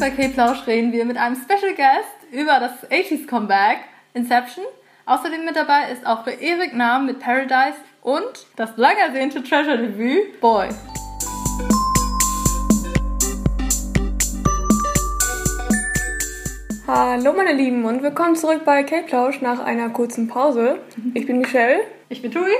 bei K-Plausch reden wir mit einem Special Guest über das 80s Comeback Inception. Außerdem mit dabei ist auch der Erik Nahm mit Paradise und das lang ersehnte Treasure-Debüt Boy. Hallo meine Lieben und willkommen zurück bei K-Plausch nach einer kurzen Pause. Ich bin Michelle. Ich bin Tui.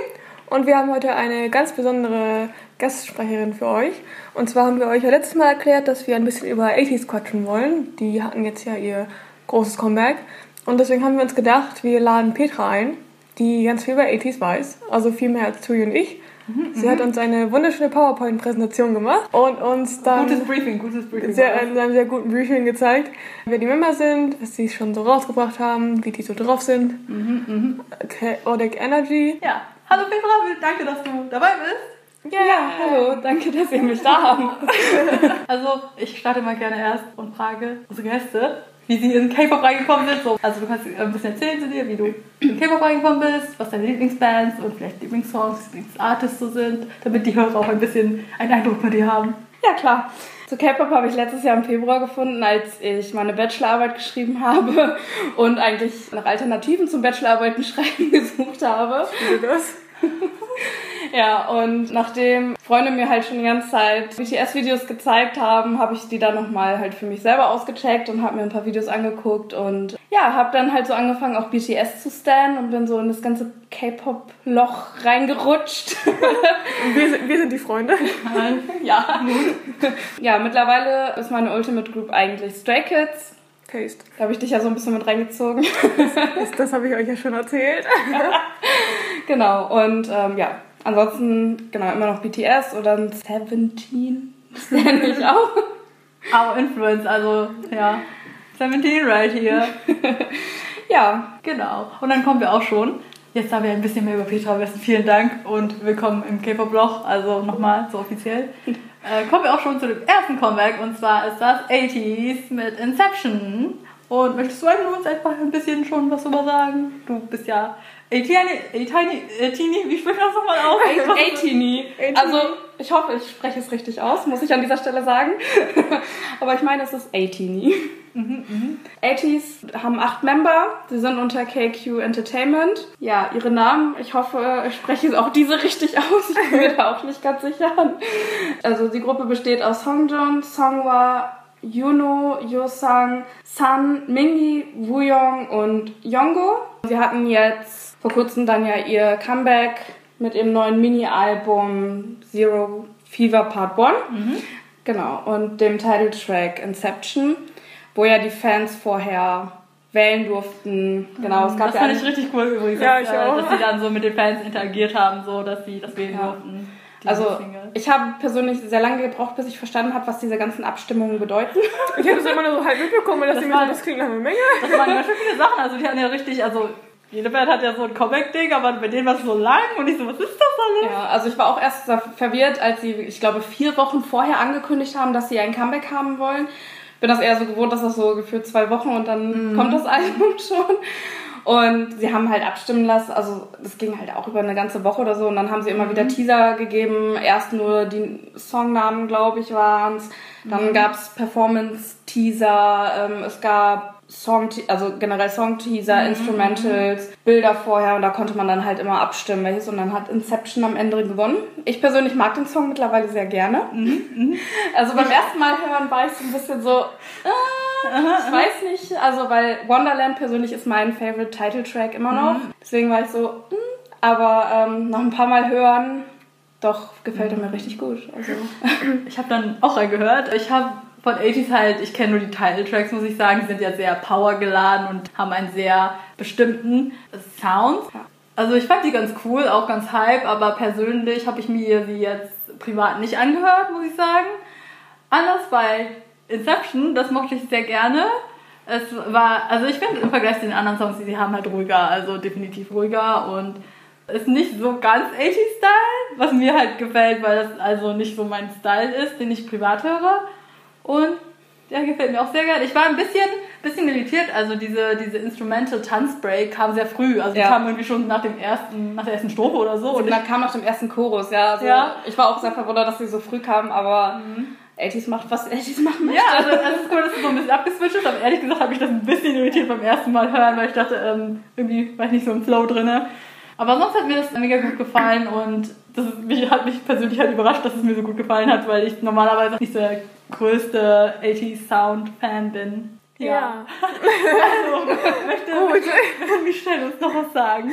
Und wir haben heute eine ganz besondere Gastsprecherin für euch. Und zwar haben wir euch ja letztes Mal erklärt, dass wir ein bisschen über 80s quatschen wollen. Die hatten jetzt ja ihr großes Comeback. Und deswegen haben wir uns gedacht, wir laden Petra ein, die ganz viel über 80s weiß. Also viel mehr als Tui und ich. Mhm, Sie hat uns eine wunderschöne PowerPoint-Präsentation gemacht und uns dann gutes Briefing, gutes Briefing sehr, in einem sehr guten Briefing gezeigt, wer die Member sind, was sie schon so rausgebracht haben, wie die so drauf sind. Mhm, mh. Chaotic Energy. Ja, Hallo Petra, danke, dass du dabei bist. Yeah. Ja, hallo, danke, dass ihr mich da haben. also, ich starte mal gerne erst und frage unsere Gäste, wie sie in K-Pop reingekommen sind. So, also, du kannst ein bisschen erzählen zu dir, wie du in K-Pop reingekommen bist, was deine Lieblingsbands und vielleicht Lieblingssongs, Lieblingsartists so sind, damit die Hörer auch ein bisschen einen Eindruck von dir haben. Ja, klar. Zu K-Pop habe ich letztes Jahr im Februar gefunden, als ich meine Bachelorarbeit geschrieben habe und eigentlich nach Alternativen zum Bachelorarbeiten schreiben gesucht habe. Wie das? Ja, und nachdem Freunde mir halt schon die ganze Zeit BTS-Videos gezeigt haben, habe ich die dann nochmal halt für mich selber ausgecheckt und habe mir ein paar Videos angeguckt und ja, habe dann halt so angefangen, auch BTS zu stan und bin so in das ganze K-Pop-Loch reingerutscht. wir, sind, wir sind die Freunde. ja. ja, mittlerweile ist meine Ultimate Group eigentlich Stray Kids. Taste. Da habe ich dich ja so ein bisschen mit reingezogen. Das, das habe ich euch ja schon erzählt. genau, und ähm, ja, ansonsten, genau, immer noch BTS oder ein Seventeen. Das nenne ich auch. Our Influence, also ja. Seventeen right here. ja. Genau. Und dann kommen wir auch schon. Jetzt haben wir ein bisschen mehr über Petra wissen. Vielen Dank und willkommen im K-Pop-Blog. Also nochmal so offiziell äh, kommen wir auch schon zu dem ersten Comeback und zwar ist das 80s mit Inception. Und möchtest du uns einfach ein bisschen schon was darüber sagen? Du bist ja Eitini, wie spricht man das nochmal aus? Eitini. Also, ich hoffe, ich spreche es richtig aus, muss ich an dieser Stelle sagen. Aber ich meine, es ist Eitini. Mhm. 80s haben acht Member. Sie sind unter KQ Entertainment. Ja, ihre Namen, ich hoffe, ich spreche auch diese richtig aus. Ich bin mir da auch nicht ganz sicher. Also, die Gruppe besteht aus Hongjun, Songwa, Yuno, Yosang, Sun, Mingi, Wuyong und Yongo. Sie hatten jetzt vor kurzem dann ja ihr Comeback mit ihrem neuen Mini-Album Zero Fever Part 1. Mhm. Genau, und dem Titeltrack Inception, wo ja die Fans vorher wählen durften. Genau, es gab das ja fand ich richtig cool übrigens, ja, ich äh, auch. dass sie dann so mit den Fans interagiert haben, so dass sie das wählen ja. durften. Also Single. ich habe persönlich sehr lange gebraucht, bis ich verstanden habe, was diese ganzen Abstimmungen bedeuten. Ich habe es immer nur so halb mitbekommen, dass das sie mir so, das klingt nach einer Menge. Das waren ganz schön viele Sachen. Also die hatten ja richtig, also jede Band hat ja so ein Comic-Ding, aber bei denen war es so lang und ich so, was ist das alles? Ja, also ich war auch erst verwirrt, als sie, ich glaube, vier Wochen vorher angekündigt haben, dass sie ein Comeback haben wollen. Bin das eher so gewohnt, dass das so gefühlt zwei Wochen und dann mhm. kommt das Album schon. Und sie haben halt abstimmen lassen, also das ging halt auch über eine ganze Woche oder so. Und dann haben sie immer mhm. wieder Teaser gegeben. Erst nur die Songnamen, glaube ich, waren es. Dann mhm. gab es Performance-Teaser. Ähm, es gab Song, also generell Song-Teaser, mhm. Instrumentals, Bilder vorher und da konnte man dann halt immer abstimmen, welches und dann hat Inception am Ende gewonnen. Ich persönlich mag den Song mittlerweile sehr gerne. Mhm. mhm. Also beim ersten Mal hören war ich so ein bisschen so, äh, ich weiß nicht, also weil Wonderland persönlich ist mein Favorite Title Track immer noch. Mhm. Deswegen war ich so, mh, hm, aber ähm, noch ein paar Mal hören, doch gefällt er mir richtig gut. Also. Ich habe dann auch reingehört. Ich habe von 80s halt, ich kenne nur die Title-Tracks, muss ich sagen, die sind ja sehr powergeladen und haben einen sehr bestimmten Sound. Also ich fand die ganz cool, auch ganz hype, aber persönlich habe ich mir sie jetzt privat nicht angehört, muss ich sagen. Anders bei Inception, das mochte ich sehr gerne. Es war, also ich finde im Vergleich zu den anderen Songs, die sie haben, halt ruhiger, also definitiv ruhiger und ist nicht so ganz 80s-Style, was mir halt gefällt, weil das also nicht so mein Style ist, den ich privat höre. Und der gefällt mir auch sehr gerne. Ich war ein bisschen, bisschen irritiert, also diese, diese Instrumental Tanzbreak kam sehr früh. Also die ja. kam irgendwie schon nach dem ersten, nach der ersten Strophe oder so. Und dann kam nach dem ersten Chorus, ja. Also ja. Ich war auch sehr verwundert, dass sie so früh kam, aber mhm. 80s macht, was 80s machen möchte. Ja, also es ist cool, dass du so ein bisschen abgeswitcht ist, aber ehrlich gesagt habe ich das ein bisschen irritiert beim ersten Mal hören, weil ich dachte, ähm, irgendwie war ich nicht so im Flow drinne. Aber sonst hat mir das mega gut gefallen und das ist, mich, hat mich persönlich halt überrascht, dass es mir so gut gefallen hat, weil ich normalerweise nicht so der größte 80s Sound-Fan bin. Ja. Also, möchte, möchte Michelle uns noch was sagen?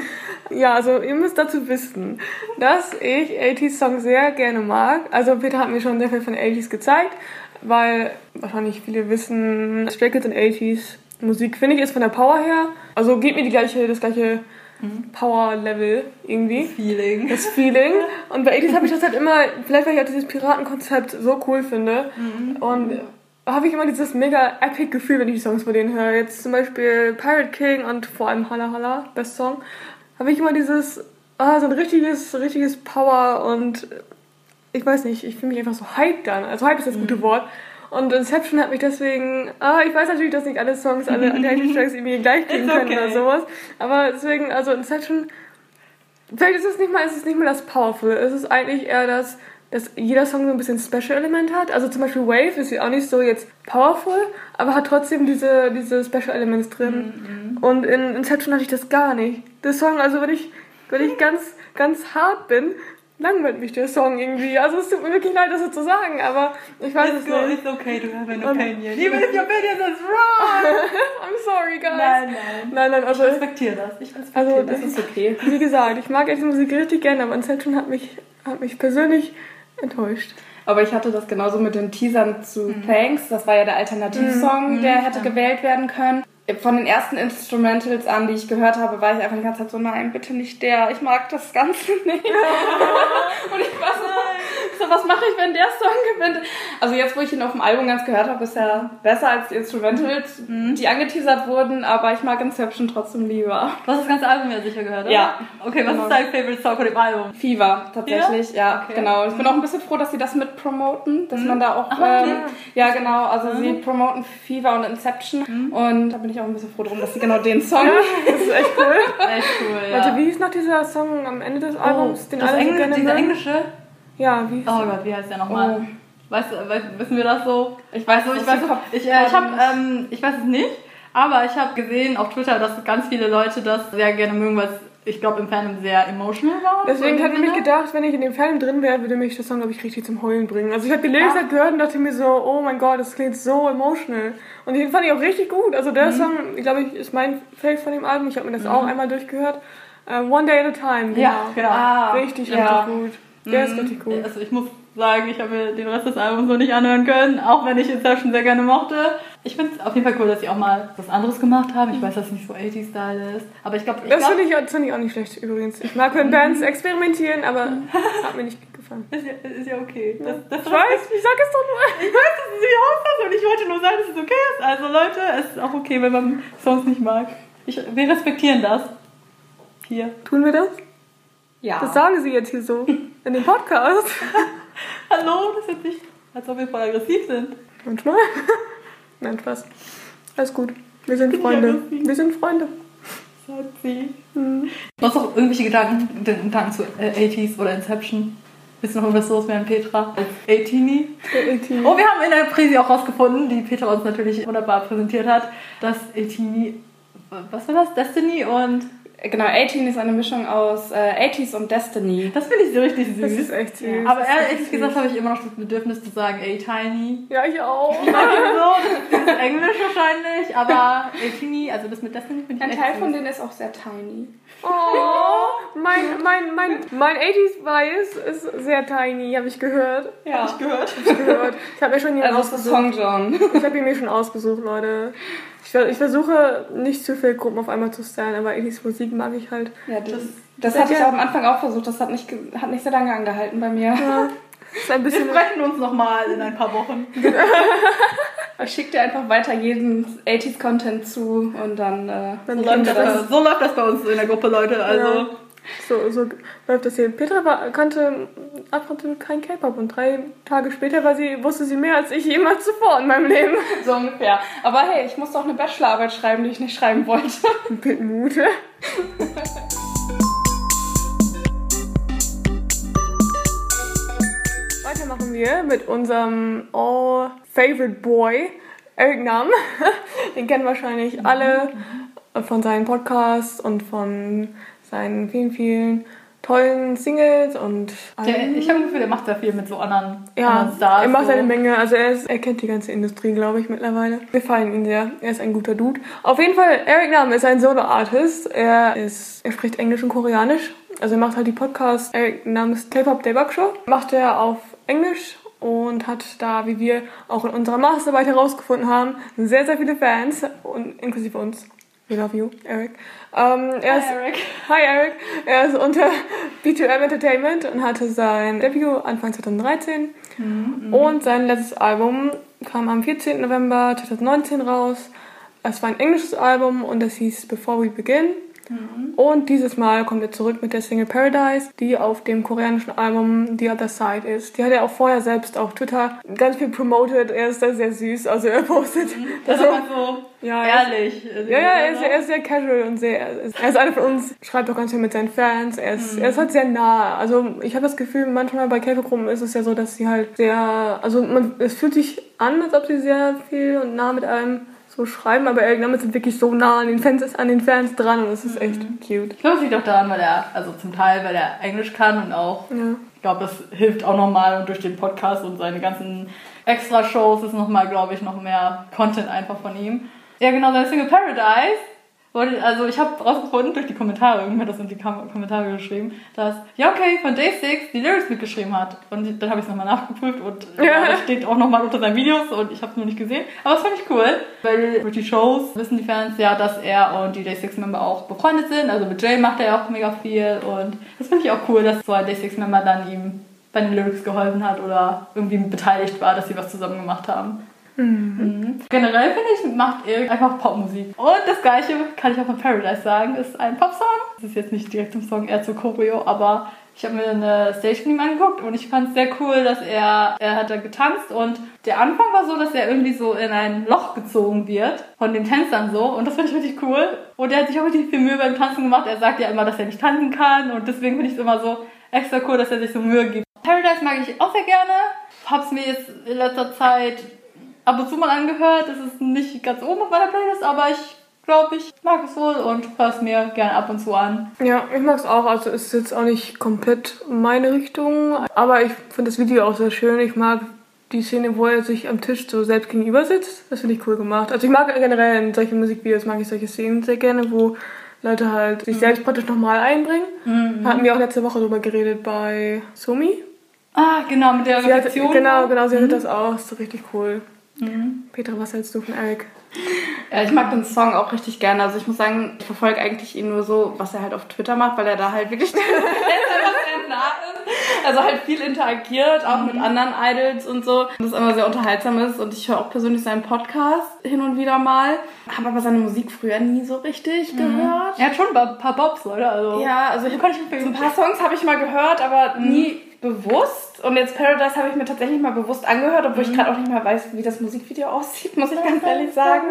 Ja, also ihr müsst dazu wissen, dass ich 80s-Songs sehr gerne mag. Also Peter hat mir schon sehr viel von 80s gezeigt, weil wahrscheinlich viele wissen, Stray Kids und 80s Musik, finde ich, ist von der Power her. Also geht mir die gleiche, das gleiche Power-Level irgendwie. Feeling. Das Feeling. Und bei 80s habe ich das halt immer, vielleicht weil ich halt dieses Piratenkonzept so cool finde. Und habe ich immer dieses mega epic Gefühl, wenn ich die Songs von denen höre. Jetzt zum Beispiel Pirate King und vor allem Halla Halla, Best Song, habe ich immer dieses, ah, so ein richtiges, richtiges Power und ich weiß nicht, ich fühle mich einfach so hyped dann. Also hype ist das gute Wort. Und Inception hat mich deswegen, ah, ich weiß natürlich, dass nicht alle Songs, alle Attention Tracks irgendwie gleich klingen It's können okay. oder sowas. Aber deswegen, also Inception, vielleicht ist es nicht mal, es ist nicht mal das Powerful. Es ist eigentlich eher das, dass jeder Song so ein bisschen Special Element hat. Also zum Beispiel Wave ist ja auch nicht so jetzt powerful, aber hat trotzdem diese, diese Special Elements drin. Und in Inception hatte ich das gar nicht. Der Song, also wenn ich, wenn ich ganz, ganz hart bin, langweilt mich der Song irgendwie. Also es tut mir wirklich leid, das so zu sagen, aber ich weiß It's, es go, nicht. it's okay to have an opinion. Even if your opinion is wrong. I'm sorry, guys. Nein, nein. Nein, nein, Ich also, respektiere das. Ich respektiere also das. ist, okay. wie gesagt, ich mag echte Musik richtig gerne, aber Inception hat mich, hat mich persönlich enttäuscht. Aber ich hatte das genauso mit den Teasern zu Thanks. Das war ja der Alternativsong, der hätte gewählt werden können. Von den ersten Instrumentals an, die ich gehört habe, war ich einfach die ganze Zeit so, nein, bitte nicht der. Ich mag das Ganze nicht. Und ich war so, so, was mache ich, wenn der Song gewinnt? Also jetzt, wo ich ihn auf dem Album ganz gehört habe, ist er besser als die Instrumentals, die angeteasert wurden. Aber ich mag Inception trotzdem lieber. Du hast das ganze Album ja sicher gehört, oder? Ja. Okay, was Genau. ist dein Favorite Song von dem Album? Fever, tatsächlich, ja, Okay. genau. Ich bin auch ein bisschen froh, dass sie das mit promoten, dass man da auch, Ach, ähm, ja. genau, also Mhm. sie promoten Fever und Inception und da bin ich auch ein bisschen froh drum, dass sie genau den Song, Das ist echt cool. Echt cool, ja. Warte, wie hieß noch dieser Song am Ende des Albums, den das alle so Engl gerne dieser mögen? englische? Ja, wie Oh Gott, wie heißt der nochmal? Oh. Weißt du, weißt, wissen wir das so? ich weiß, So, ich weiß, Kopf ich, äh, ich, hab, ähm, ich weiß es nicht, aber ich habe gesehen auf Twitter, dass ganz viele Leute das sehr gerne mögen, weil es, ich glaube, im Fandom sehr emotional war. Deswegen so hatte ich mich gedacht, wenn ich in dem Film drin wäre, würde mich der Song, glaube ich, richtig zum Heulen bringen. Also ich habe die Lyrics halt gehört und dachte mir so, oh mein Gott, das klingt so emotional. Und den fand ich auch richtig gut. Also Mhm. der Song, ich glaube, ich, ist mein Fave von dem Album. Ich habe mir das auch einmal durchgehört. Ähm, One Day at a Time, genau. Ja, genau. Ah, Richtig, ja. richtig gut. Der ist Mhm. richtig gut. Also ich muss sagen, ich habe mir den Rest des Albums noch nicht anhören können, auch wenn ich Inception sehr gerne mochte. Ich finde es auf jeden Fall cool, dass sie auch mal was anderes gemacht haben. Ich weiß, dass es nicht so 80-Style ist, aber ich glaube, ich Das glaub, finde ich, das find ich auch nicht schlecht übrigens. Ich mag, wenn Bands experimentieren, aber hat mir nicht gefallen. ist, ja, ist ja okay. Das, das Ich weiß, ich sag es doch nur. Ich weiß, dass es nicht auspasst und ich wollte nur sagen, dass es okay ist. Also Leute, es ist auch okay, wenn man Songs nicht mag. Ich, wir respektieren das. Hier. Tun wir das? Ja. Das sagen sie jetzt hier so in dem Podcast. Hallo, das ist jetzt nicht, als ob wir voll aggressiv sind. Manchmal. Nein, Spaß. Alles gut. Wir sind Freunde. Wir sind Freunde. Sagt sie. Du hast noch irgendwelche Gedanken, Gedanken zu äh, 80s oder Inception? Willst du noch irgendwas loswerden, Petra? Als 18 Oh, wir haben in der Präsi auch rausgefunden, die Petra uns natürlich wunderbar präsentiert hat, dass 18 was war das? Destiny und Genau, 18 ist eine Mischung aus äh, 80s und Destiny. das finde ich so richtig süß. Das ist echt süß. Aber Das ist ehrlich gesagt habe ich immer noch das Bedürfnis zu sagen A-Tiny. Ja, ich auch. so, das ist Englisch wahrscheinlich, aber A-Tiny, also das mit Destiny finde ich Ein echt Teil süß. von denen ist auch sehr tiny. Oh, mein, mein, mein, mein 80s Bias ist sehr tiny, habe ich gehört. Ja. Hab ich gehört. gehört. Ich habe mir schon jemanden Also ausgesucht. Song John. Ich habe ihn mir schon ausgesucht, Leute. Ich, ver- ich versuche nicht zu viele Gruppen auf einmal zu stylen, aber 80s Musik mag ich halt. Ja, das, Das- hatte ich ja- auch am Anfang auch versucht. Das hat nicht, hat nicht so lange angehalten bei mir. Ja, Wir sprechen uns nochmal in ein paar Wochen. Ich schicke dir einfach weiter jeden 80s-Content zu und dann, äh, Dann So läuft, das. das, so läuft das bei uns in der Gruppe, Leute. Also, Ja. So, so läuft das hier. Petra war, kannte absolut kein K-Pop und drei Tage später war sie, wusste sie mehr als ich jemals zuvor in meinem Leben. so ungefähr. Aber hey, ich musste auch eine Bachelorarbeit schreiben, die ich nicht schreiben wollte. Mit Mut. Weiter machen wir mit unserem All Favorite Boy, Eric Nam. Den kennen wahrscheinlich alle von seinen Podcasts und von seinen vielen, vielen tollen Singles und allem. ich habe das Gefühl, der macht sehr viel mit so anderen, Ja, anderen Stars. er macht so. eine Menge. Also er, ist, er kennt die ganze Industrie, glaube ich, mittlerweile. Wir feiern ihn sehr. Er ist ein guter Dude. Auf jeden Fall, Eric Nam ist ein Solo-Artist. Er ist, er spricht Englisch und Koreanisch. Also er macht halt die Podcast Eric Nams K-Pop Debug Show. Macht er auf Englisch und hat da, wie wir auch in unserer Masterarbeit herausgefunden haben, sehr, sehr viele Fans, und inklusive uns. We love you, Eric. Ähm, er ist, Eric. Hi Eric, er ist unter B2M Entertainment und hatte sein Debüt Anfang 2013 und sein letztes Album kam am 14. November 2019 raus. Es war ein englisches Album und das hieß Before We Begin. Und dieses Mal kommt er zurück mit der Single Paradise, die auf dem koreanischen Album The Other Side ist. Die hat er auch vorher selbst auf Twitter ganz viel promoted. Er ist da sehr süß, also er postet. Das ist so- Ja, er ist- ehrlich. ja, ja, er ist, er ist sehr casual und sehr. Er ist, er einer von uns, schreibt auch ganz viel mit seinen Fans. Er ist, er ist halt sehr nah. Also ich habe das Gefühl, manchmal bei K-Pop-Gruppen ist es ja so, dass sie halt sehr. Also man, es fühlt sich an, als ob sie sehr viel und nah mit einem so schreiben, aber Eric sind wirklich so nah an den Fans, an den Fans dran und es ist echt cute. Ich glaube, es liegt auch daran, weil er, also zum Teil, weil er Englisch kann und auch, Ja. ich glaube, das hilft auch nochmal und durch den Podcast und seine ganzen Extra-Shows ist nochmal, glaube ich, noch mehr Content einfach von ihm. Ja, genau, seine Single Paradise. Wurde- Also ich habe rausgefunden durch die Kommentare, irgendwer hat das in die Kommentare geschrieben, dass Yonkei von Day 6 die Lyrics mitgeschrieben hat. Und dann habe ich es nochmal nachgeprüft und Ja. das steht auch nochmal unter seinen Videos und ich habe es nur nicht gesehen. Aber das fand ich cool, weil durch die Shows wissen die Fans ja, dass er und die Day 6 Member auch befreundet sind. Also mit Jay macht er ja auch mega viel und das finde ich auch cool, dass so ein Day 6 Member dann ihm bei den Lyrics geholfen hat oder irgendwie beteiligt war, dass sie was zusammen gemacht haben. Mhm. Generell finde ich, macht er einfach Popmusik. Und das gleiche kann ich auch von Paradise sagen, ist ein Popsong. Das ist jetzt nicht direkt im Song, eher zur Choreo, aber ich habe mir eine Stage von ihm angeguckt und ich fand es sehr cool, dass er, er hat da getanzt und der Anfang war so, dass er irgendwie so in ein Loch gezogen wird von den Tänzern so und das finde ich richtig cool. Und er hat sich auch richtig viel Mühe beim Tanzen gemacht. Er sagt ja immer, dass er nicht tanzen kann und deswegen finde ich es immer so extra cool, dass er sich so Mühe gibt. Paradise mag ich auch sehr gerne. Hab's mir jetzt in letzter Zeit ab und zu mal angehört. Das ist nicht ganz oben auf meiner Playlist, aber ich glaube, ich mag es wohl und höre es mir gerne ab und zu an. Ja, ich mag es auch. Also ist jetzt auch nicht komplett meine Richtung. Aber ich finde das Video auch sehr schön. Ich mag die Szene, wo er sich am Tisch so selbst gegenüber sitzt. Das finde ich cool gemacht. Also ich mag generell in solchen Musikvideos, mag ich solche Szenen sehr gerne, wo Leute halt sich selbst praktisch nochmal einbringen. Hatten wir auch letzte Woche drüber geredet bei Sumi. Ah, genau, mit der Reflexion. genau, genau, sie hatte das auch. Das ist richtig cool. Petra, was hältst du von Eric? Ja, ich mag den Song auch richtig gerne. Also ich muss sagen, ich verfolge eigentlich ihn nur so, was er halt auf Twitter macht, weil er da halt wirklich sehr nah ist. Also halt viel interagiert, auch mit anderen Idols und so. Und das immer sehr unterhaltsam ist. Und ich höre auch persönlich seinen Podcast hin und wieder mal. Habe aber seine Musik früher nie so richtig gehört. Er hat schon ein paar Bobs, oder? Also, Ja, also ich so ein paar Songs habe ich mal gehört, aber nie bewusst. Und jetzt Paradise habe ich mir tatsächlich mal bewusst angehört, obwohl ich gerade auch nicht mehr weiß, wie das Musikvideo aussieht, muss ich ganz ehrlich sagen.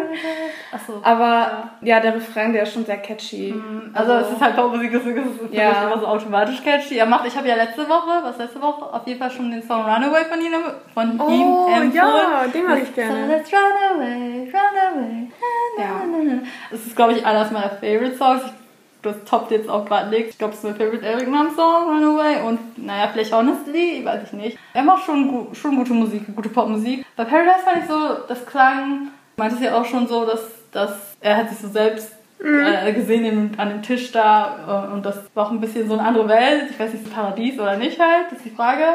Achso. Aber ja, der Refrain, der ist schon sehr catchy. Also es ist halt Popmusik, deswegen ist Ja. immer so automatisch catchy. Er macht, ich habe ja letzte Woche, was letzte Woche, auf jeden Fall schon den Song Runaway von ihm, von Oh, ihm empfohlen. ja, den mag ich So gerne. let's run away, run away. Ja. Das ist, glaube ich, einer meiner Favorite Songs. Ich, das toppt jetzt auch gerade nichts. Ich glaube, es ist mein Favorite Eric Nam Song, Runaway. Und naja, vielleicht Honestly, weiß ich nicht. Er macht schon, schon gute Musik, gute Popmusik. Bei Paradise fand ich so, das klang, meinte es ja auch schon so, dass, dass er hat sich so selbst äh, gesehen an dem Tisch da äh, und das war auch ein bisschen so eine andere Welt. Ich weiß nicht, ist es Paradies oder nicht halt, das ist die Frage.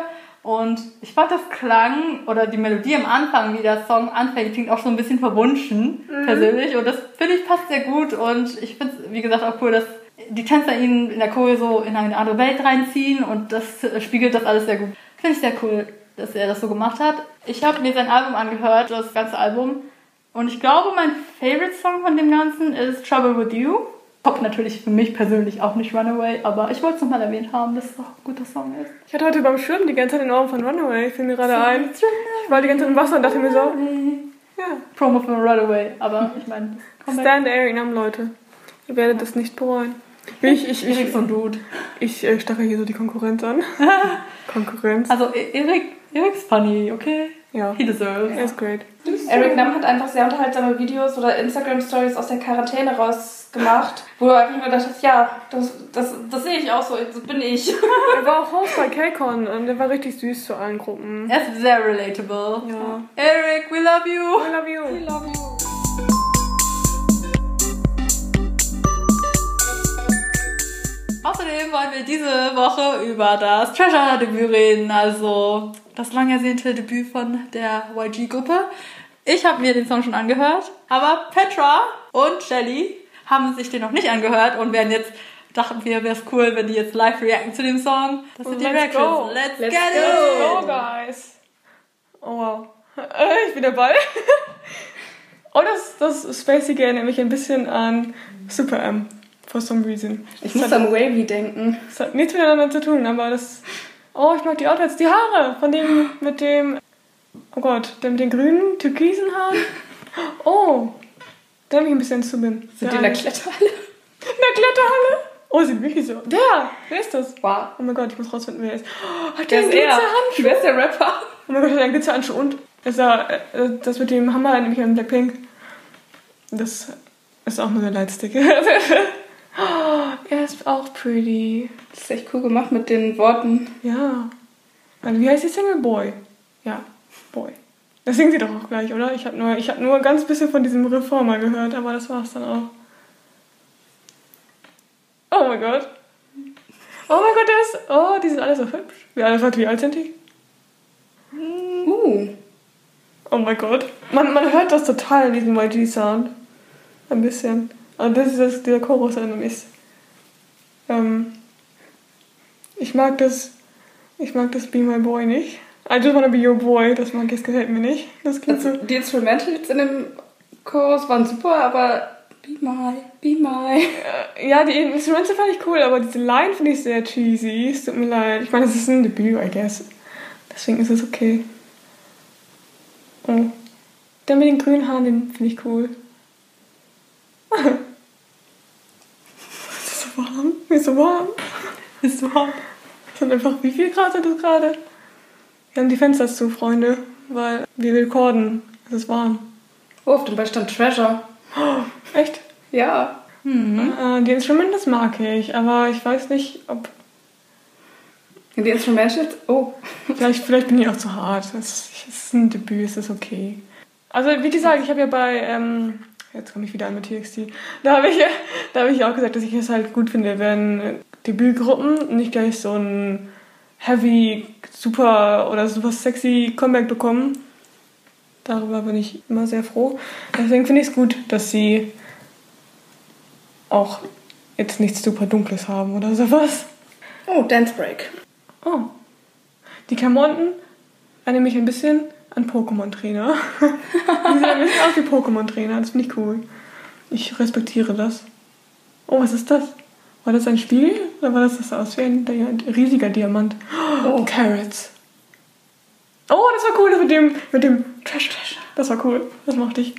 Und ich fand das Klang oder die Melodie am Anfang, wie der Song anfängt, klingt auch so ein bisschen verwunschen, persönlich. Und das finde ich passt sehr gut. Und ich finde es, wie gesagt, auch cool, dass die Tänzer ihn in der Choreo so in eine andere Welt reinziehen und das äh, spiegelt das alles sehr gut. Finde ich sehr cool, dass er das so gemacht hat. Ich habe mir sein Album angehört, das ganze Album. Und ich glaube, mein Favorite Song von dem Ganzen ist Trouble With You. Top natürlich für mich persönlich auch nicht Runaway, aber ich wollte es nochmal erwähnt haben, dass es auch ein guter Song ist. Ich hatte heute beim Schwimmen die ganze Zeit den Ohren von Runaway. Ich fiel mir gerade ein. Ich war die ganze Zeit im Wasser und dachte mir so, ja. Promo für Runaway, aber ich meine. Stand Eric Nam, Leute. Ihr werdet es nicht bereuen. Ich, ich, ich, Erik so ein Dude. ich äh, stachel hier so die Konkurrenz an. Konkurrenz. Also E- Erik, Erik's funny, okay? Ja. He deserves. Er ist great. Eric Nam hat einfach sehr unterhaltsame Videos oder Instagram-Stories aus der Quarantäne rausgemacht, wo du einfach nur gedacht hast, ja, das, das, das sehe ich auch so, das bin ich. Er war auch Host bei KCON und der war richtig süß zu allen Gruppen. Er ist sehr relatable. Ja. Eric, we love you. I love you. I love you. Außerdem wollen wir diese Woche über das Treasure-Debüt reden, also das lang ersehnte Debüt von der YG-Gruppe. Ich habe mir den Song schon angehört, aber Petra und Shelly haben sich den noch nicht angehört und werden jetzt, dachten wir, wäre es cool, wenn die jetzt live reacten zu dem Song. Das sind die Let's Reactions. go. Let's, Let's get go. it! Go, guys. Oh, wow. Äh, Ich bin dabei. Oh, das, das Spacey erinnert mich ein bisschen an Super M. For some reason. Ich muss an Wavy denken. Das hat nichts miteinander zu tun, aber das. Oh, ich mag die Outfits. Die Haare von dem mit dem. Oh Gott, der mit den grünen, türkisen Haaren. Oh, da habe ich ein bisschen zu bin. Sind die in der Kletterhalle? In der Kletterhalle? Oh, sieht wirklich so. Wer? Wer ist das? Wow. Oh mein Gott, ich muss rausfinden, wer er ist. Oh, hat Der der ist einen er. Glitzerhandschuh? Wer ist der Rapper? Oh mein Gott, hat er einen Glitzerhandschuh und ist er, äh, das mit dem Hammer, nämlich an Blackpink. Das ist auch nur der Lightstick. oh, er ist auch pretty. Das ist echt cool gemacht mit den Worten. Ja. Also wie heißt die Single? Boy. Ja, Boy. Das singen sie doch auch gleich, oder? Ich habe nur, ich hab nur ein ganz bisschen von diesem mal gehört, aber das war's dann auch. Oh mein Gott. Oh mein Gott, der ist. Oh, die sind alle so hübsch. Wie, warte, wie alt sind die? Uh. Oh mein Gott. Man, man hört das total in diesem YG-Sound. Ein bisschen. Aber das ist das, dieser Chorus erinnert mich. Ähm, ich mag das. Ich mag das Be My Boy nicht. I just wanna be your boy. Das mag ich, das gefällt mir nicht. Das klingt Also, so. die Instrumentals in dem Chorus waren super, aber be my, be my. Äh, ja, die Instrumente fand ich cool, aber diese Line finde ich sehr cheesy. Es tut mir leid. Ich meine, es ist ein Debüt, I guess. Deswegen ist es okay. Oh. Der mit den grünen Haaren, den finde ich cool. warm. Mir ist so warm. Ist so warm. Sind einfach, wie viel Grad sind es gerade? Wir haben die Fenster zu, Freunde, weil wir recorden. Es ist warm. Oh, auf dem Ball stand Treasure. Echt? Ja. Äh, die Instrumente, das mag ich, aber ich weiß nicht, ob die Instrumentals, oh. Vielleicht, vielleicht bin ich auch zu hart. Es ist ein Debüt, es ist okay. Also, wie gesagt, ich habe ja bei, ähm, jetzt komme ich wieder an mit TXT, da habe ich, da habe ich auch gesagt, dass ich es halt gut finde, wenn Debütgruppen nicht gleich so ein heavy, super oder super sexy Comeback bekommen. Darüber bin ich immer sehr froh. Deswegen finde ich es gut, dass sie auch jetzt nichts super Dunkles haben oder sowas. Oh, Dance Break. Oh. Die Klamotten erinnern mich ein bisschen an Pokémon-Trainer. Die sehen ein bisschen aus wie Pokémon-Trainer. Das finde ich cool. Ich respektiere das. Oh, was ist das? War das ein Spiegel? Oder war das das aus wie ein Dia- riesiger Diamant? Oh, Carrots. Oh, das war cool. Das mit dem, mit dem Trash Trash. Das war cool. Das mochte ich.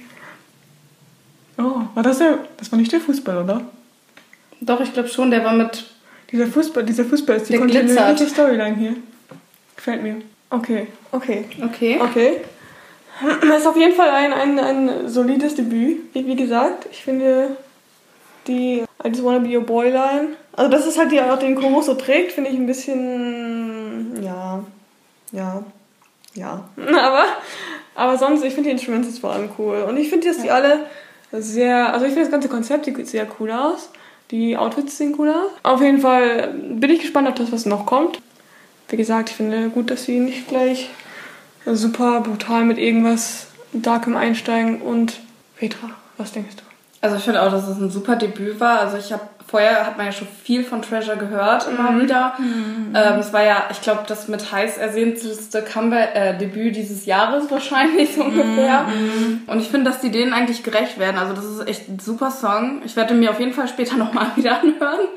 Oh, war das der? Das war nicht der Fußball, oder? Doch, ich glaube schon, der war mit. Dieser Fußball, dieser Fußball ist die kontinuierliche. Storyline hier. Gefällt mir. Okay, okay. Okay. Okay. Das ist auf jeden Fall ein, ein, ein solides Debüt. Wie, wie gesagt, ich finde die I just wanna be your boy line. Also das ist halt die auch den Chorus so trägt, finde ich ein bisschen ja, ja, ja. Aber, aber sonst, ich finde die Instrumentals vor allem cool. Und ich finde, dass die alle sehr, also ich finde das ganze Konzept sieht sehr cool aus. Die Outfits sehen cool aus. Auf jeden Fall bin ich gespannt auf das, was noch kommt. Wie gesagt, ich finde gut, dass sie nicht gleich super brutal mit irgendwas Darkem einsteigen. Und Petra, was denkst du? Also ich finde auch, dass es ein super Debüt war. Also ich habe vorher hat man ja schon viel von Treasure gehört immer wieder. Ähm, es war ja, ich glaube, das mit heiß ersehntelte Comeback äh, Debüt dieses Jahres wahrscheinlich so ungefähr. Und ich finde, dass die denen eigentlich gerecht werden. Also das ist echt ein super Song. Ich werde mir auf jeden Fall später nochmal wieder anhören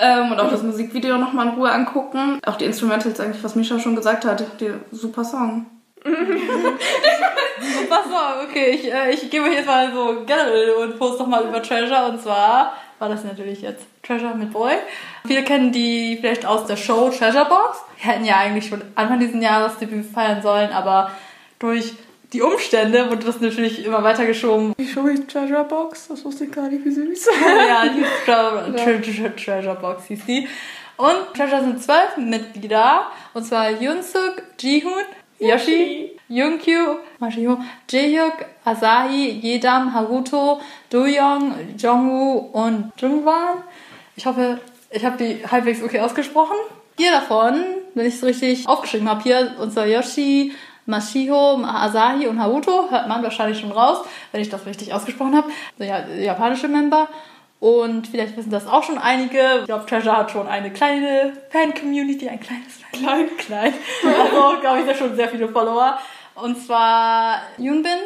ähm, und auch das Musikvideo nochmal in Ruhe angucken. Auch die Instrumentals eigentlich, was Misha schon gesagt hat, die super Song. Super Song, okay, ich, äh, ich gebe euch jetzt mal so generell und post noch mal über Treasure und zwar war das natürlich jetzt Treasure mit Boy. Viele kennen die vielleicht aus der Show Treasure Box. Wir hätten ja eigentlich schon Anfang dieses Jahres Debüt feiern sollen, aber durch die Umstände wurde das natürlich immer weiter geschoben. Die Show hieß Treasure Box, das wusste ich gar nicht, wie süß. ja, die Treasure, Treasure, Treasure Box hieß die. Und Treasure sind zwölf Mitglieder, und zwar Yunsuk, Jihoon, Yoshi, Yunkyu, Mashio, Jaehyuk, Asahi, Yedam, Haruto, Doyoung, Jongwoo und Jungwan. Ich hoffe, ich habe die halbwegs okay ausgesprochen. Vier davon, wenn ich es richtig aufgeschrieben habe, hier unser Yoshi, Mashiho, Asahi und Haruto, hört man wahrscheinlich schon raus, wenn ich das richtig ausgesprochen habe. Ja, japanische Member. Und vielleicht wissen das auch schon einige. Ich glaube, Treasure hat schon eine kleine Fan-Community, ein kleines, klein, klein. Also, glaube ich, da schon sehr viele Follower. Und zwar Yoonbin,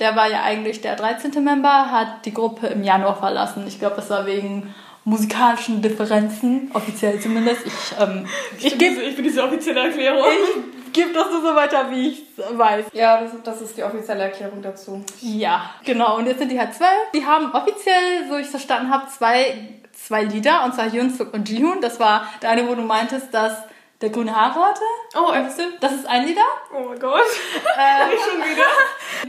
der war ja eigentlich der 13. Member, hat die Gruppe im Januar verlassen. Ich glaube, das war wegen musikalischen Differenzen, offiziell zumindest. Ich, ähm, ich, ich, gebe, ich bin diese offizielle Erklärung. Ich gebe das nur so weiter, wie ich es weiß. Ja, das, das ist die offizielle Erklärung dazu. Ja, genau. Und jetzt sind die halt zwölf. Die haben offiziell, so ich es verstanden habe, zwei, zwei Lieder, und zwar Hyunsuk und Jihoon. Das war der eine, wo du meintest, dass der grüne Haare hatte. Oh, du? Das ist ein Lieder. Oh mein Gott. Äh, ich schon wieder.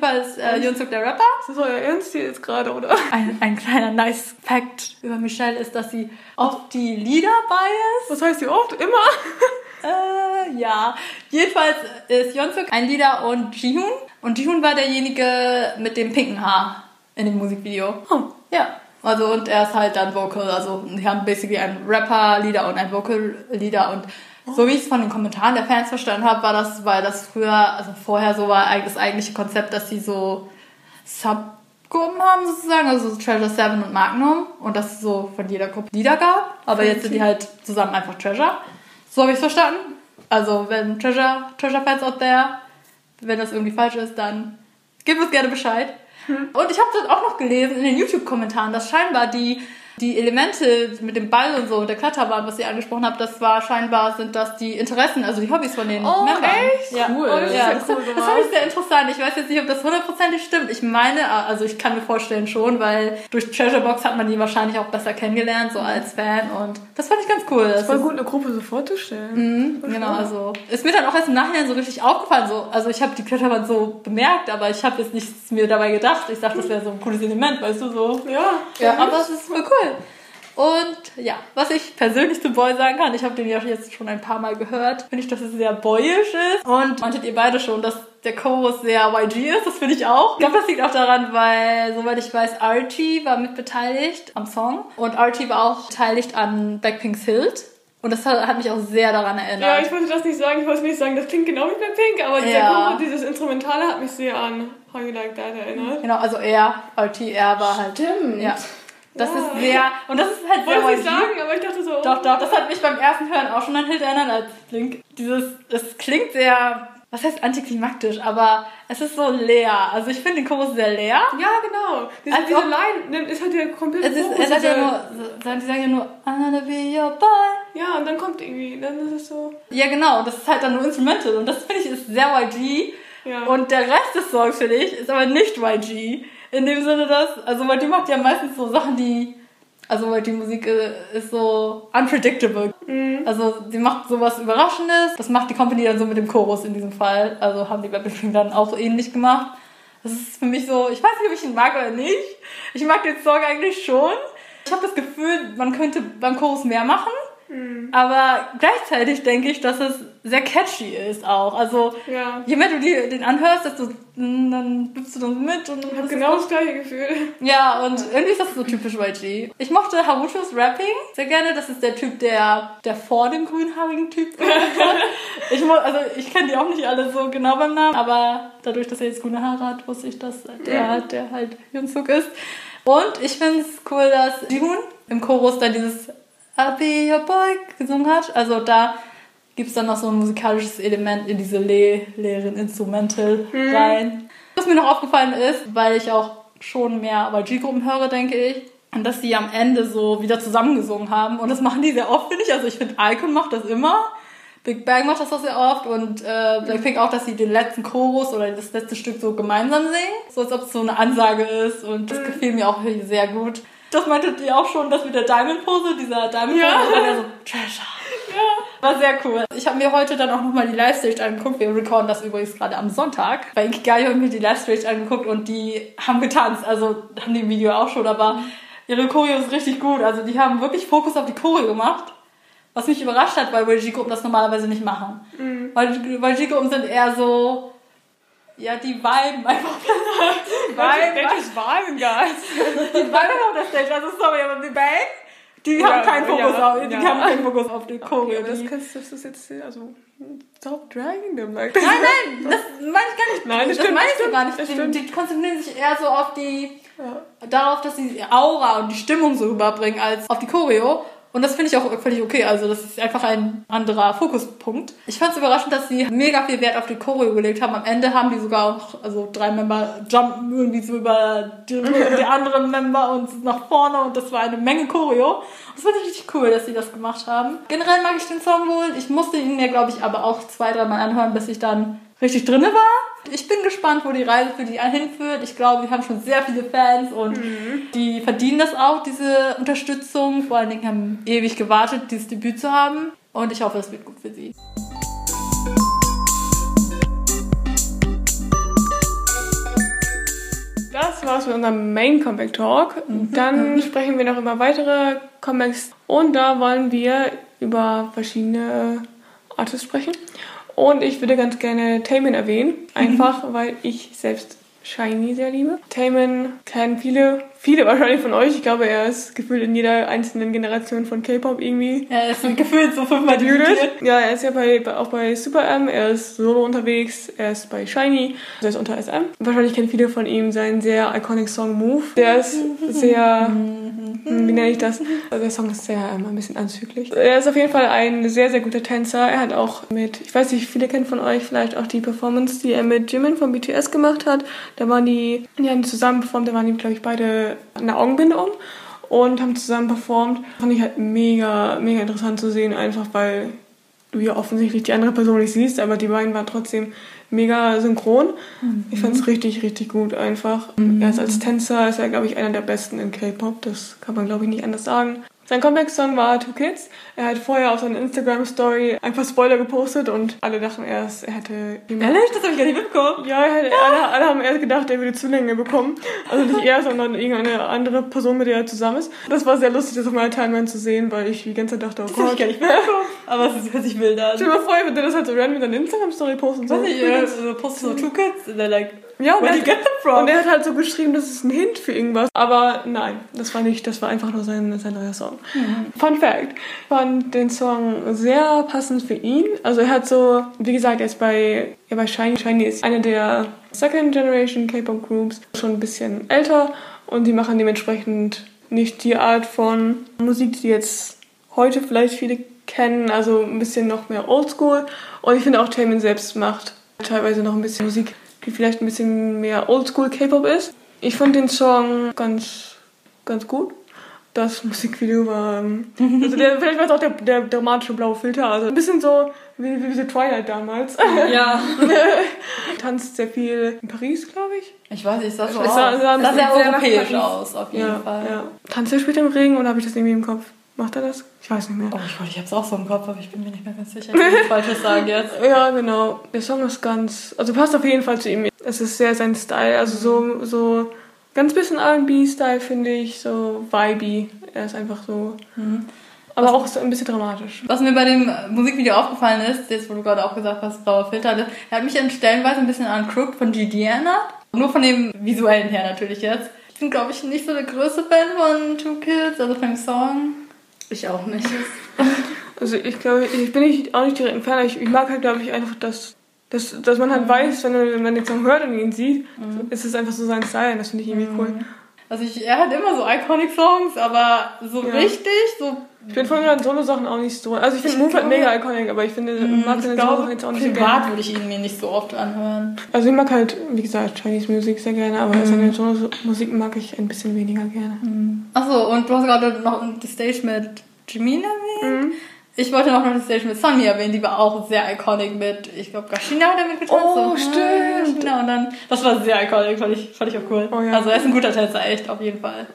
Das ist äh, Yunsuk der Rapper. Ist das euer Ernst hier jetzt gerade, oder? Ein, ein kleiner nice Fact über Michelle ist, dass sie oft die Lieder bias. Was heißt sie oft? Immer? Äh, ja. Jedenfalls ist Yunsuk ein Lieder und Jihoon. Und Jihoon war derjenige mit dem pinken Haar in dem Musikvideo. Oh. Ja. Also, und er ist halt dann Vocal. Also, die haben basically ein Rapper-Lieder und ein Vocal-Lieder und so wie ich es von den Kommentaren der Fans verstanden habe, war das, weil das früher, also vorher so war das eigentliche Konzept, dass sie so Subgruppen haben sozusagen, also so Treasure 7 und Magnum und dass es so von jeder Gruppe Lieder gab. Aber jetzt sind die halt zusammen einfach Treasure. So habe ich es verstanden. Also wenn Treasure, Treasure Fans out there, wenn das irgendwie falsch ist, dann gebt uns gerne Bescheid. Hm. Und ich habe das auch noch gelesen in den YouTube-Kommentaren, dass scheinbar die die Elemente mit dem Ball und so und der Kletterbahn, was ihr angesprochen habt, das war scheinbar, sind das die Interessen, also die Hobbys von den oh, Membern. Echt? Ja. Cool. Oh, das, ja, das, cool das fand ich sehr interessant. Ich weiß jetzt nicht, ob das hundertprozentig stimmt. Ich meine, also ich kann mir vorstellen schon, weil durch Treasure Box hat man die wahrscheinlich auch besser kennengelernt, so als Fan und das fand ich ganz cool. Das, das war gut, eine Gruppe so vorzustellen. Mhm, genau, also ist mir dann auch erst im Nachhinein so richtig aufgefallen. So, also ich habe die Kletterbahn so bemerkt, aber ich habe jetzt nichts mir dabei gedacht. Ich dachte, das wäre so ein cooles Element, weißt du, so. Ja. Ja, aber es ist voll cool. Und ja, was ich persönlich zu Boy sagen kann, ich habe den ja jetzt schon ein paar Mal gehört, finde ich, dass es sehr boyisch ist. Und meintet ihr beide schon, dass der Chorus sehr YG ist, das finde ich auch. Ich glaube, das liegt auch daran, weil, soweit ich weiß, Archie war mit beteiligt am Song. Und Archie war auch beteiligt an Blackpink's Hilt. Und das hat, hat, mich auch sehr daran erinnert. Ja, ich wollte das nicht sagen, ich wollte nicht sagen, das klingt genau wie bei Pink, aber dieser ja. Chorus, dieses Instrumentale hat mich sehr an How You Like That erinnert. Genau, also er, Archie, er war halt... Stimmt. Ja. Das ja. ist sehr, und das ist halt Wollte sehr ich sagen, aber ich dachte so. Doch, doch, das hat mich beim ersten Hören auch schon an Hild erinnert als Blink. Dieses, es klingt sehr, was heißt antiklimaktisch, aber es ist so leer. Also ich finde den Chorus sehr leer. Ja, genau. Diese, also, diese Line ist halt der komplette es ist, Chorus. Es hat ja nur, die sagen ja nur, I wanna be your boy. Ja, und dann kommt irgendwie, dann ist es so. Ja, genau, das ist halt dann nur Instrumental und das finde ich ist sehr YG. Ja. Und der Rest des Songs, finde ich, ist aber nicht YG. In dem Sinne, dass, also weil die macht ja meistens so Sachen, die, also weil die Musik äh, ist so unpredictable. Mhm. Also sie macht sowas Überraschendes. Das macht die Company dann so mit dem Chorus in diesem Fall. Also haben die bei Big dann auch so ähnlich gemacht. Das ist für mich so, ich weiß nicht, ob ich ihn mag oder nicht. Ich mag den Song eigentlich schon. Ich habe das Gefühl, man könnte beim Chorus mehr machen. Mhm. Aber gleichzeitig denke ich, dass es sehr catchy ist auch. Also ja. je mehr du die, den anhörst, desto dann bist du dann mit und ich habe genau das gleiche Gefühl. Ja, und irgendwie ist das so typisch YG. Ich mochte Harutos Rapping sehr gerne. Das ist der Typ, der, der vor dem grünhaarigen Typ ich Also ich kenne die auch nicht alle so genau beim Namen, aber dadurch, dass er jetzt grüne Haare hat, wusste ich, dass der, der halt Hyunsuk ist. Und ich finde es cool, dass Jihoon im Chorus dann dieses be your boy gesungen hat. Also da gibt es dann noch so ein musikalisches Element in diese le leeren Instrumental mhm. rein. Was mir noch aufgefallen ist, weil ich auch schon mehr YG-Gruppen höre, denke ich, dass die am Ende so wieder zusammengesungen haben. Und das machen die sehr oft, finde ich. Also ich finde, Icon macht das immer. Big Bang macht das auch sehr oft und äh, Blackpink auch, dass sie den letzten Chorus oder das letzte Stück so gemeinsam singen. So als ob es so eine Ansage ist und das mhm. gefiel mir auch sehr gut. Das meinte ihr auch schon, das mit der Diamond-Pose, dieser Diamond-Pose, Ja. und dann so, Treasure. War sehr cool. Ich habe mir heute dann auch nochmal die Live-Stage angeguckt. Wir recorden das übrigens gerade am Sonntag. Bei Ikigai habe ich mir die Live-Stage angeguckt und die haben getanzt. Also haben die im Video auch schon, aber ihre Choreo ist richtig gut. Also die haben wirklich Fokus auf die Choreo gemacht. Was mich überrascht hat, weil YG-Gruppen das normalerweise nicht machen. Weil YG-Gruppen sind eher so, ja, die viben einfach. die viben, Welches Wagen, Guys? die viben auf der Stage. Also sorry, aber die Band, die Ja, haben keinen Fokus ja, auf, die ja. haben keinen Fokus auf die Choreo. Okay, das kannst das ist jetzt, also, stop dragging them like Nein, nein, das meine ich gar nicht. Nein, das das meine ich so gar nicht. Die, die konzentrieren sich eher so auf die, Ja. darauf, dass sie Aura und die Stimmung so rüberbringen, als auf die Choreo. Und das finde ich auch völlig okay. Also das ist einfach ein anderer Fokuspunkt. Ich fand es überraschend, dass sie mega viel Wert auf die Choreo gelegt haben. Am Ende haben die sogar auch, also drei Member jumpen irgendwie so über die, die anderen Member und nach vorne und das war eine Menge Choreo. Das fand ich richtig cool, dass sie das gemacht haben. Generell mag ich den Song wohl. Ich musste ihn mir, glaube ich, aber auch zwei, dreimal anhören, bis ich dann richtig drinne war. Ich bin gespannt, wo die Reise für die hinführt. Ich glaube, wir haben schon sehr viele Fans und die verdienen das auch, diese Unterstützung. Vor allen Dingen haben ewig gewartet, dieses Debüt zu haben. Und ich hoffe, es wird gut für sie. Das war's mit unserem Main Comeback Talk. Dann sprechen wir noch über weitere Comebacks und da wollen wir über verschiedene Artists sprechen. Und ich würde ganz gerne Taemin erwähnen, einfach weil ich selbst Shiny sehr liebe. Taemin kennen viele, viele wahrscheinlich von euch. Ich glaube, er ist gefühlt in jeder einzelnen Generation von K-Pop irgendwie Er ist gefühlt so fünfmal debütiert. Ja, er ist ja bei, bei, auch bei Super M, er ist solo unterwegs, er ist bei Shiny, er ist unter SM. Wahrscheinlich kennen viele von ihm seinen sehr iconic Song Move. Der ist sehr, wie nenne ich das? Also der Song ist sehr ähm, ein bisschen anzüglich. Er ist auf jeden Fall ein sehr, sehr guter Tänzer. Er hat auch mit, ich weiß nicht, viele kennen von euch vielleicht auch die Performance, die er mit Jimin von BTS gemacht hat. Da waren die, die haben zusammen performt, da waren die, glaube ich, beide eine Augenbinde um und haben zusammen performt. Fand ich halt mega, mega interessant zu sehen, einfach weil du ja offensichtlich die andere Person nicht siehst, aber die beiden waren trotzdem mega synchron. Ich fand es richtig, richtig gut einfach. Er ist als Tänzer, ist er, glaube ich, einer der besten in K-Pop. Das kann man, glaube ich, nicht anders sagen. Sein Comeback-Song war Two Kids. Er hat vorher auf seiner Instagram-Story einfach Spoiler gepostet und alle dachten erst, er hätte Ehrlich? Das habe ich gar nicht mitbekommen. ja, er hätte- Alle, alle haben erst gedacht, er würde Zulänge bekommen. Also nicht er, sondern irgendeine andere Person, mit der er zusammen ist. Das war sehr lustig, das auf meiner Timeline zu sehen, weil ich die ganze Zeit dachte, oh Das ich gar nicht mitbekommen. Aber es ist- hört sich wild an. Stell dir mal vor, wenn der das halt so random in seine Instagram-Story posten Weiß nicht, äh, so postest so two kids and they're like, Ja, und er, from? und er hat halt so geschrieben, das ist ein Hint für irgendwas. Aber nein, das war nicht, das war einfach nur sein, sein neuer Song. Fun Fact, ich fand den Song sehr passend für ihn. Also er hat so, wie gesagt, er ist bei, ja, bei Shiny. Shiny ist eine der Second Generation K-Pop Groups, schon ein bisschen älter und die machen dementsprechend nicht die Art von Musik, die jetzt heute vielleicht viele kennen, also ein bisschen noch mehr Oldschool. Und ich finde auch Taemin selbst macht teilweise noch ein bisschen Musik, die vielleicht ein bisschen mehr Oldschool K-Pop ist. Ich fand den Song ganz, ganz gut. Das Musikvideo war, ähm, also der, vielleicht war es auch der, der dramatische blaue Filter, also ein bisschen so wie, wie The Twilight damals. ja. Tanzt sehr viel in Paris, glaube ich. Ich weiß nicht, sah so Es aus. sah- sah sah sehr europäisch aus, auf jeden Ja, Fall. ja. Tanzt er später im Regen oder habe ich das irgendwie im Kopf? Macht er das? Ich weiß nicht mehr. Oh Gott, ich hab's auch so im Kopf, aber ich bin mir nicht mehr ganz sicher. Ich will Falsches sagen jetzt. Ja, genau. Der Song ist ganz, also passt auf jeden Fall zu ihm. Es ist sehr sein Style, also so, so ganz bisschen R&B-Style finde ich, so vibey. Er ist einfach so, aber auch so ein bisschen dramatisch. Was mir bei dem Musikvideo aufgefallen ist, jetzt wo du gerade auch gesagt hast, blauer Filter, das- er hat mich in Stellenweise ein bisschen an Crook von GD erinnert. Nur von dem visuellen her natürlich jetzt. Ich bin, glaube ich, nicht so der größte Fan von Two Kids, also von dem Song. Ich auch nicht. Also ich glaube, ich bin nicht, auch nicht direkt ein Fan, ich, ich mag halt, glaube ich, einfach, dass, dass, dass man halt weiß, wenn, man den Song hört und ihn sieht, ist es einfach so sein Style das finde ich irgendwie cool. Also ich, er hat immer so iconic Songs, aber so Ja. richtig, so Ich finde von seinen Solo-Sachen auch nicht so, also ich finde Move halt mega iconic, aber ich finde, ich mag seine Solo-Sachen jetzt auch nicht so privat gerne. würde ich ihn mir nicht so oft anhören. Also ich mag halt, wie gesagt, Chinese Music sehr gerne, aber seine Solo-Musik mag ich ein bisschen weniger gerne. Achso, und du hast gerade noch die Stage mit Jimin erwähnt. Ich wollte noch die Stage mit Sunny erwähnen, die war auch sehr iconic mit, ich glaube, Gashina hat er mitgetanzt. Oh, so, stimmt. Genau, und dann, das war sehr iconic, fand ich, fand ich auch cool. Oh, ja. Also er ist ein guter Tänzer, echt, auf jeden Fall.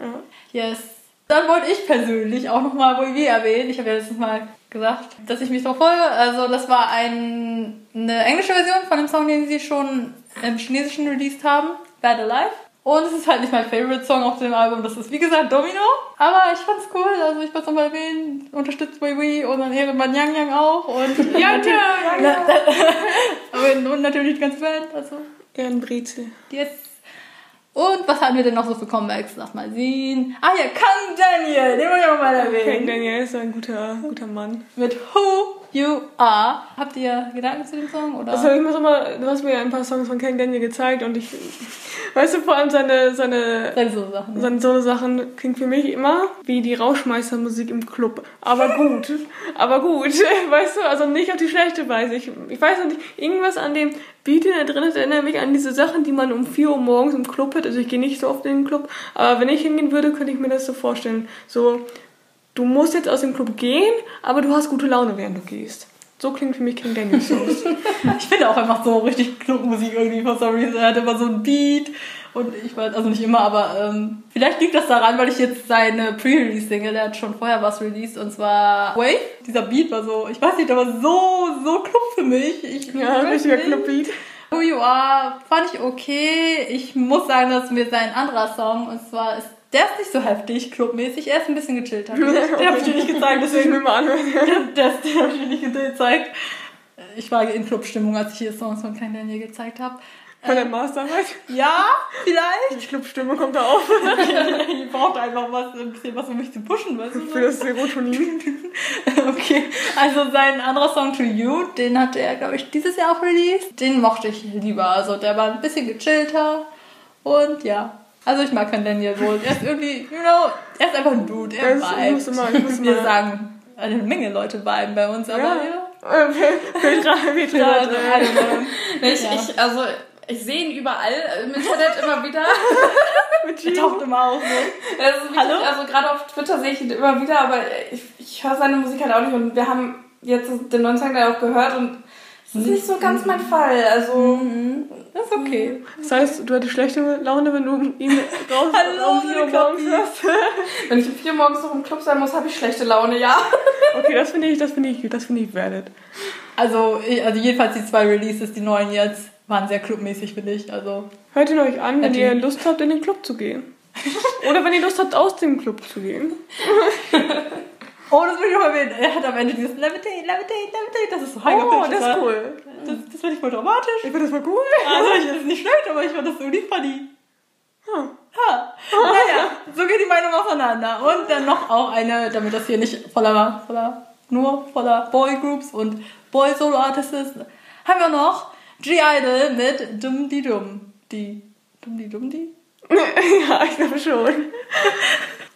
Ja. Yes. Dann wollte ich persönlich auch nochmal Boy erwähnen. Ich habe ja letztes Mal gesagt, dass ich mich darauf folge. Also das war ein, eine englische Version von dem Song, den sie schon im Chinesischen released haben. Bad Alive. Und es ist halt nicht mein Favorite Song auf dem Album. Das ist wie gesagt Domino. Aber ich fand's cool. Also ich wollte es nochmal erwähnen. Unterstützt Wei Wei und dann Ehrenmann Yang Yang auch. Und Yang Yang! und natürlich die ganze Band. Also Ehrenbrezel. Yes. Und was hatten wir denn noch so für Comebacks? Lass mal sehen. Ah ja, Kang Daniel, den wollte ich auch mal erwähnen. Kang Daniel ist ein guter, guter Mann. Mit Who You Are. Habt ihr Gedanken zu dem Song? Oder? Also ich muss immer, du hast mir ein paar Songs von Kang Daniel gezeigt und ich, weißt du, vor allem seine, seine, seine Solo-Sachen. Seine Solo-Sachen klingt für mich immer wie die Rauschmeistermusik im Club. Aber gut, aber gut, weißt du, also nicht auf die schlechte Weise. Ich, ich weiß nicht, irgendwas an dem Beat, der drin ist, erinnert mich an diese Sachen, die man um 4 Uhr morgens im Club hat. Also ich gehe nicht so oft in den Club, aber wenn ich hingehen würde, könnte ich mir das so vorstellen. So, du musst jetzt aus dem Club gehen, aber du hast gute Laune, während du gehst. So klingt für mich King Daniel Songs. ich finde auch einfach so richtig Clubmusik irgendwie von some reason. Er hat immer so ein Beat und ich weiß, also nicht immer, aber ähm, vielleicht liegt das daran, weil ich jetzt seine Pre-Release-Single, der hat schon vorher was released und zwar Wave. Dieser Beat war so, ich weiß nicht, aber so, so Club für mich. Ich, ja, richtiger Club-Beat. Who You Are fand ich okay. Ich muss sagen, dass mir sein anderer Song, und zwar ist der ist nicht so heftig, clubmäßig. Er ist ein bisschen gechillter. Den habe ich dir nicht gezeigt, deswegen. Ich mal. Das, den habe ich dir nicht gezeigt. Ich war in Clubstimmung, als ich hier Songs von Klein Daniel gezeigt habe. Von der Masterarbeit? Ja, vielleicht. Die Clubstimmung kommt da auf. ich brauchte einfach was, ein bisschen was, um mich zu pushen, weißt du? Für das Serotonin. okay, also sein anderer Song To You, den hatte er, glaube ich, dieses Jahr auch released. Den mochte ich lieber. Also der war ein bisschen gechillter. Und ja, also ich mag keinen Daniel wohl. Er ist irgendwie, you know, er ist einfach ein Dude. Er das vibet. Muss immer, ich muss Wir mal. sagen, eine Menge Leute viben bei uns, aber ja. ja. Petra, Petra, ich, ich, also ich sehe ihn überall im Internet immer wieder. er taucht immer auf. Ne? Wirklich, Hallo? Also gerade auf Twitter sehe ich ihn immer wieder, aber ich, ich höre seine Musik halt auch nicht und wir haben jetzt den neuen Song da auch gehört und das ist nicht so ganz mein Fall. Also, mhm. das ist okay. Das heißt, du hattest schlechte Laune, wenn du ihn raus Hallo, um 4 Uhr morgens hast. wenn ich um 4 Uhr morgens noch im Club sein muss, habe ich schlechte Laune, ja. okay, das finde ich, das finde ich, das finde ich valid. Also, also jedenfalls die zwei Releases, die neuen jetzt, waren sehr clubmäßig, finde ich. Also, Hört ihn euch an, wenn ihr Lust habt, in den Club zu gehen. Oder wenn ihr Lust habt, aus dem Club zu gehen. Oh, das will ich noch erwähnen. Er hat am Ende dieses Levitate, Levitate, Levitate. Das ist so high Oh, das ist cool. Das, das finde ich voll dramatisch. Ich finde das voll cool. Also, ich, das ist nicht schlecht, aber ich fand das irgendwie funny. Huh. Ha. Naja, so geht die Meinung auseinander. Und dann noch auch eine, damit das hier nicht voller, voller, nur voller Boy-Groups und Boy-Solo-Artists ist, haben wir noch G-Idol mit Dum Di Dum. Die. Dum Di Dum Di? ja, ich glaube schon.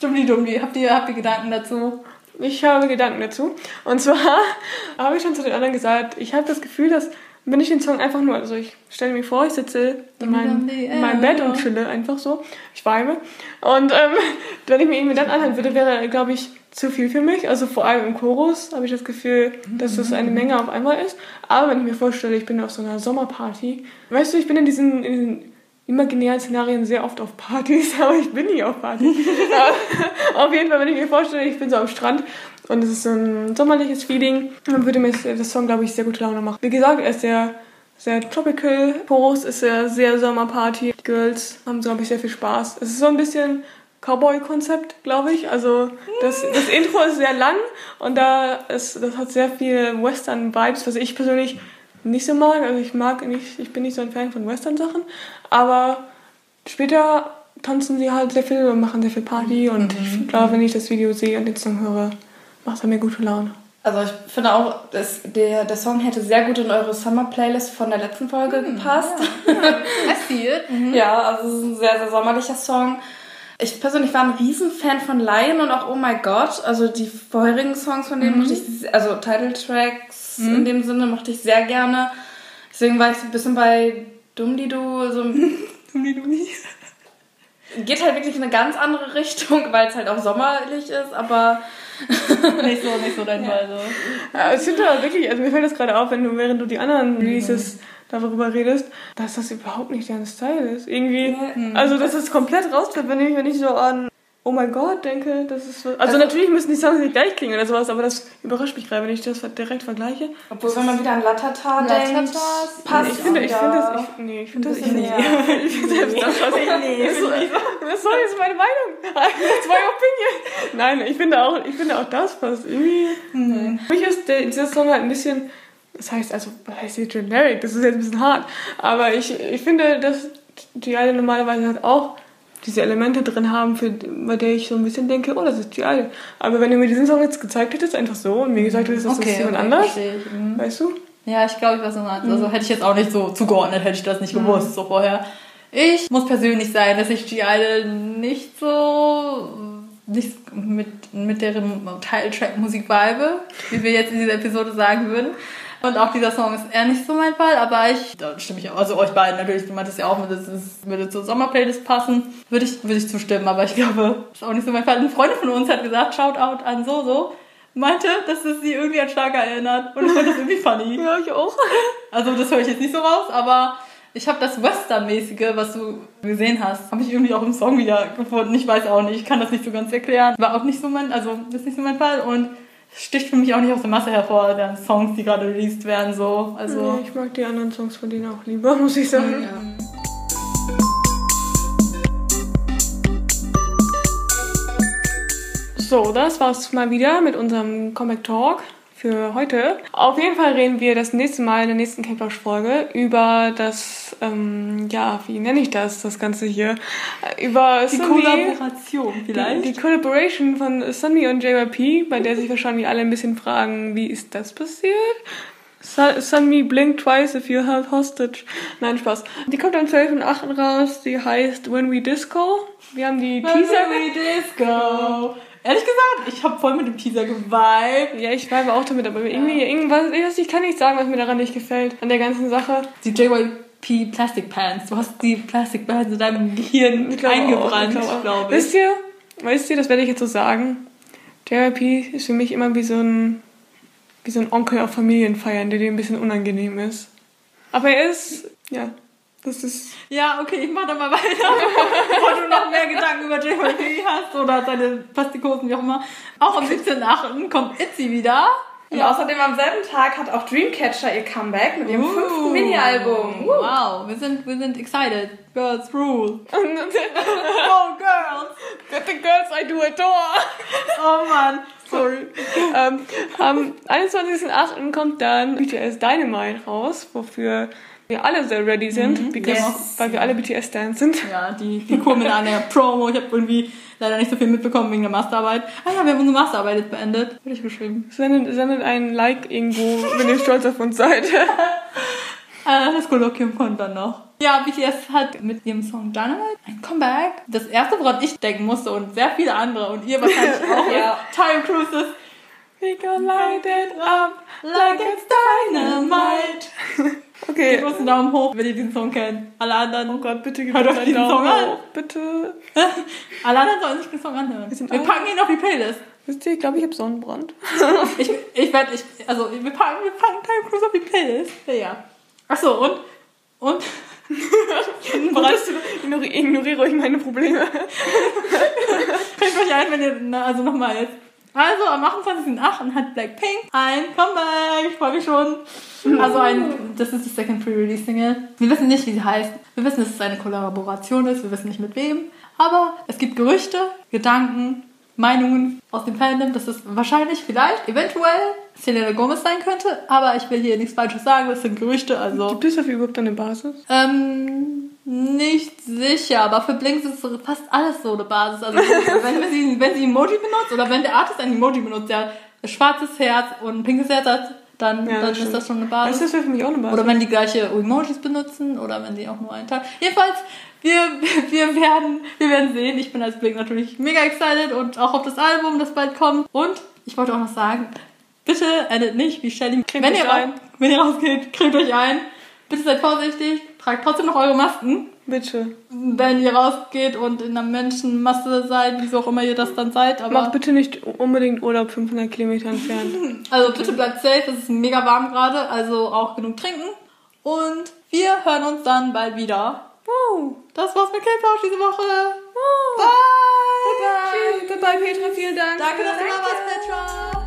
Dum Di Dum Di. Habt ihr, habt ihr Gedanken dazu? Ich habe Gedanken dazu. Und zwar habe ich schon zu den anderen gesagt, ich habe das Gefühl, dass wenn ich den Song einfach nur, also ich stelle mir vor, ich sitze in meinem, in meinem Bett und chille einfach so, ich weime. Und ähm, wenn ich mir ihn dann anhören würde, wäre er, glaube ich, zu viel für mich. Also vor allem im Chorus habe ich das Gefühl, dass es eine Menge auf einmal ist. Aber wenn ich mir vorstelle, ich bin auf so einer Sommerparty, weißt du, ich bin in diesen, in diesen imaginären Szenarien sehr oft auf Partys, aber ich bin nie auf Partys. auf jeden Fall, wenn ich mir vorstelle, ich bin so am Strand und es ist so ein sommerliches Feeling, dann würde mir das Song, glaube ich, sehr gute Laune machen. Wie gesagt, er ist sehr, sehr tropical. Chorus ist sehr, sehr Sommerparty. Die Girls haben, glaube ich, sehr viel Spaß. Es ist so ein bisschen Cowboy-Konzept, glaube ich. Also das, das Intro ist sehr lang und da ist, das hat sehr viel Western-Vibes, was ich persönlich nicht so mag. Also ich mag nicht, ich bin nicht so ein Fan von Western-Sachen, aber später tanzen sie halt sehr viel und machen sehr viel Party und mhm. ich glaube, wenn ich das Video sehe und den Song höre, macht er mir gute Laune. Also ich finde auch, dass der, der Song hätte sehr gut in eure Summer-Playlist von der letzten Folge mhm, gepasst. Ja, ja. mhm. ja, also es ist ein sehr, sehr sommerlicher Song. Ich persönlich war ein Riesenfan von Lion und auch Oh My God. Also die vorherigen Songs von denen mhm. ich, also Title Mhm. in dem Sinne mochte ich sehr gerne. Deswegen war ich so ein bisschen bei Dumdidu, so Dumdi Geht halt wirklich in eine ganz andere Richtung, weil es halt auch sommerlich ist, aber nicht so, nicht so dein Fall. So. Ja, es sind halt wirklich, also mir fällt das gerade auf, wenn du, während du die anderen Releases mhm. darüber redest, dass das überhaupt nicht dein Style ist. Irgendwie, mhm. also dass es komplett rausfällt, wenn ich, wenn ich so an oh mein Gott denke, das ist so. Also, also natürlich müssen die Songs nicht gleich klingen oder sowas, aber das überrascht mich gerade, wenn ich das direkt vergleiche. Obwohl, wenn man wieder an Latata denkt, passt ich finde, ich finde das, ich, nee, ich finde das, ich, nee. ich finde selbst das, was ich, nee, das, das soll jetzt meine Meinung. Zwei Opinion. Nein, ich finde auch, ich finde auch das passt irgendwie. Nee. Für mich ist der, dieser Song halt ein bisschen, das heißt, also, was heißt hier generic? Das ist jetzt ein bisschen hart, aber ich, ich finde, dass die alle normalerweise halt auch diese Elemente drin haben, für, bei der ich so ein bisschen denke, oh, das ist geil. Aber wenn du mir diesen Song jetzt gezeigt hättest, einfach so, und mir gesagt hättest, das okay, ist jemand okay, anders, mhm. weißt du? Ja, ich glaube, ich weiß was du Also hätte ich jetzt auch nicht so zugeordnet, hätte ich das nicht mhm. gewusst, so vorher. Ich muss persönlich sein, dass ich G-Idol nicht so nicht mit, mit deren Titeltrack-Musik vibe, wie wir jetzt in dieser Episode sagen würden. Und auch dieser Song ist eher nicht so mein Fall, aber ich, da stimme ich auch, also euch beiden natürlich, du meintest ja auch, das ist, würde zur Sommerplaylist passen, würde ich, würde ich zustimmen, aber ich glaube, das ist auch nicht so mein Fall. Eine Freundin von uns hat gesagt, Shoutout an Soso, meinte, dass es sie irgendwie an Schlager erinnert und ich fand das irgendwie funny. ja, ich auch. Also das höre ich jetzt nicht so raus, aber ich habe das Western-mäßige, was du gesehen hast, habe ich irgendwie auch im Song wieder gefunden. Ich weiß auch nicht, ich kann das nicht so ganz erklären. War auch nicht so mein, also das ist nicht so mein Fall und sticht für mich auch nicht aus der Masse hervor, der Songs, die gerade released werden, so. Also ich mag die anderen Songs von denen auch lieber, muss ich sagen. Ja. So, das war's mal wieder mit unserem Comic Talk für heute. Auf jeden Fall reden wir das nächste Mal in der nächsten Campbell-Folge über das, ähm, ja, wie nenne ich das, das Ganze hier? Über die Sunmi, Kollaboration vielleicht. Die, die Collaboration von Sunmi und JYP, bei der sich wahrscheinlich alle ein bisschen fragen, wie ist das passiert? Sunmi blink twice if you held hostage. Nein, Spaß. Die kommt am 12. und 8. raus. Die heißt When We Disco. Wir haben die When Teaser. When We Disco. Ehrlich gesagt, ich habe voll mit dem Teaser geweibt. Ja, ich vibe auch damit, aber ja. irgendwie, irgendwas, ich kann nicht sagen, was mir daran nicht gefällt, an der ganzen Sache. Die JYP Plastic Pants. Du hast die Plastic Pants in deinem Gehirn ich eingebrannt, glaube glaub ich. Wisst ihr, weißt ihr, das werde ich jetzt so sagen. JYP ist für mich immer wie so ein, wie so ein Onkel auf Familienfeiern, der dir ein bisschen unangenehm ist. Aber er ist, ja, das ist. Ja, okay, ich mach da mal weiter, bevor du noch mehr Gedanken über JYP hast oder seine Plastikosen, wie auch immer. Auch am 17.8. kommt Itzy wieder. Und ja. außerdem am selben Tag hat auch Dreamcatcher ihr Comeback mit ihrem uh, fünften Mini-Album. Uh. Wow, wir sind, wir sind excited. Girls rule. oh, girls. The girls I do adore. oh Mann. Sorry. ähm, am 21.8. kommt dann BTS Dynamite raus, wofür wir alle sehr ready sind, mhm, because, yes. weil wir alle BTS-Stans sind. Ja, die, die kommen an der Promo. Ich habe irgendwie leider nicht so viel mitbekommen wegen der Masterarbeit. Ah ja, wir haben unsere Masterarbeit jetzt beendet. Habe ich geschrieben. Sendet, sendet ein Like irgendwo, wenn ihr stolz auf uns seid. Ah, das Kolloquium kommt dann noch. Ja, BTS hat mit ihrem Song Dynamite ein Comeback. Das erste, woran ich denken musste und sehr viele andere und ihr wahrscheinlich auch, ja. Time Cruises. We gonna light it up like it's dynamite. Okay. Gebt uns einen Daumen hoch, wenn ihr diesen Song kennt. Alle anderen. Oh Gott, bitte gebt uns einen Daumen Song hoch. An. Bitte. Alle anderen sollen sich den Song anhören. Wir, wir packen ihn auf die Playlist. Wisst ihr, ich glaube, ich habe Sonnenbrand. ich ich werde, ich, also, wir packen, wir packen Time Cruise auf die Playlist. Ja, ja. Achso, und? Und? Bereitest du, ignoriere euch meine Probleme. Fällt euch ein, wenn ihr, also nochmal jetzt. Also am 28.08. hat Blackpink ein Comeback. Ich freue mich schon. Also ein, das ist die Second Pre-Release Single. Wir wissen nicht, wie sie heißt. Wir wissen, dass es eine Kollaboration ist. Wir wissen nicht mit wem. Aber es gibt Gerüchte, Gedanken, Meinungen aus dem Fandom, dass es wahrscheinlich, vielleicht, eventuell Selena Gomez sein könnte. Aber ich will hier nichts Falsches sagen. Das sind Gerüchte. Also gibt es dafür überhaupt eine Basis? Ähm, nicht sicher, aber für Blinks ist fast alles so eine Basis. Also wenn, wenn, sie, wenn sie Emoji benutzt oder wenn der Artist ein Emoji benutzt, der ein schwarzes Herz und ein pinkes Herz hat, dann, ja, dann ist das schon eine Basis. Das ist für mich auch eine Basis. Oder wenn die gleiche Emojis benutzen oder wenn sie auch nur einen Tag. Jedenfalls, wir, wir, werden, wir werden sehen. Ich bin als Blink natürlich mega excited und auch auf das Album, das bald kommt. Und ich wollte auch noch sagen, bitte endet nicht wie Shelly. wenn ihr, ein. wenn ihr rausgeht, cremt euch ein. Bitte seid vorsichtig, tragt trotzdem noch eure Masken. Bitte. Wenn ihr rausgeht und in einer Menschenmasse seid, wieso auch immer ihr das dann seid. Aber Macht bitte nicht unbedingt Urlaub 500 Kilometer entfernt. Also bitte bleibt safe, es ist mega warm gerade, also auch genug trinken. Und wir hören uns dann bald wieder. Wow. Das war's mit K-Pouch diese Woche. Wow. Bye. Bye. Goodbye, Petra. Vielen Dank. Danke, dass du da warst, Petra.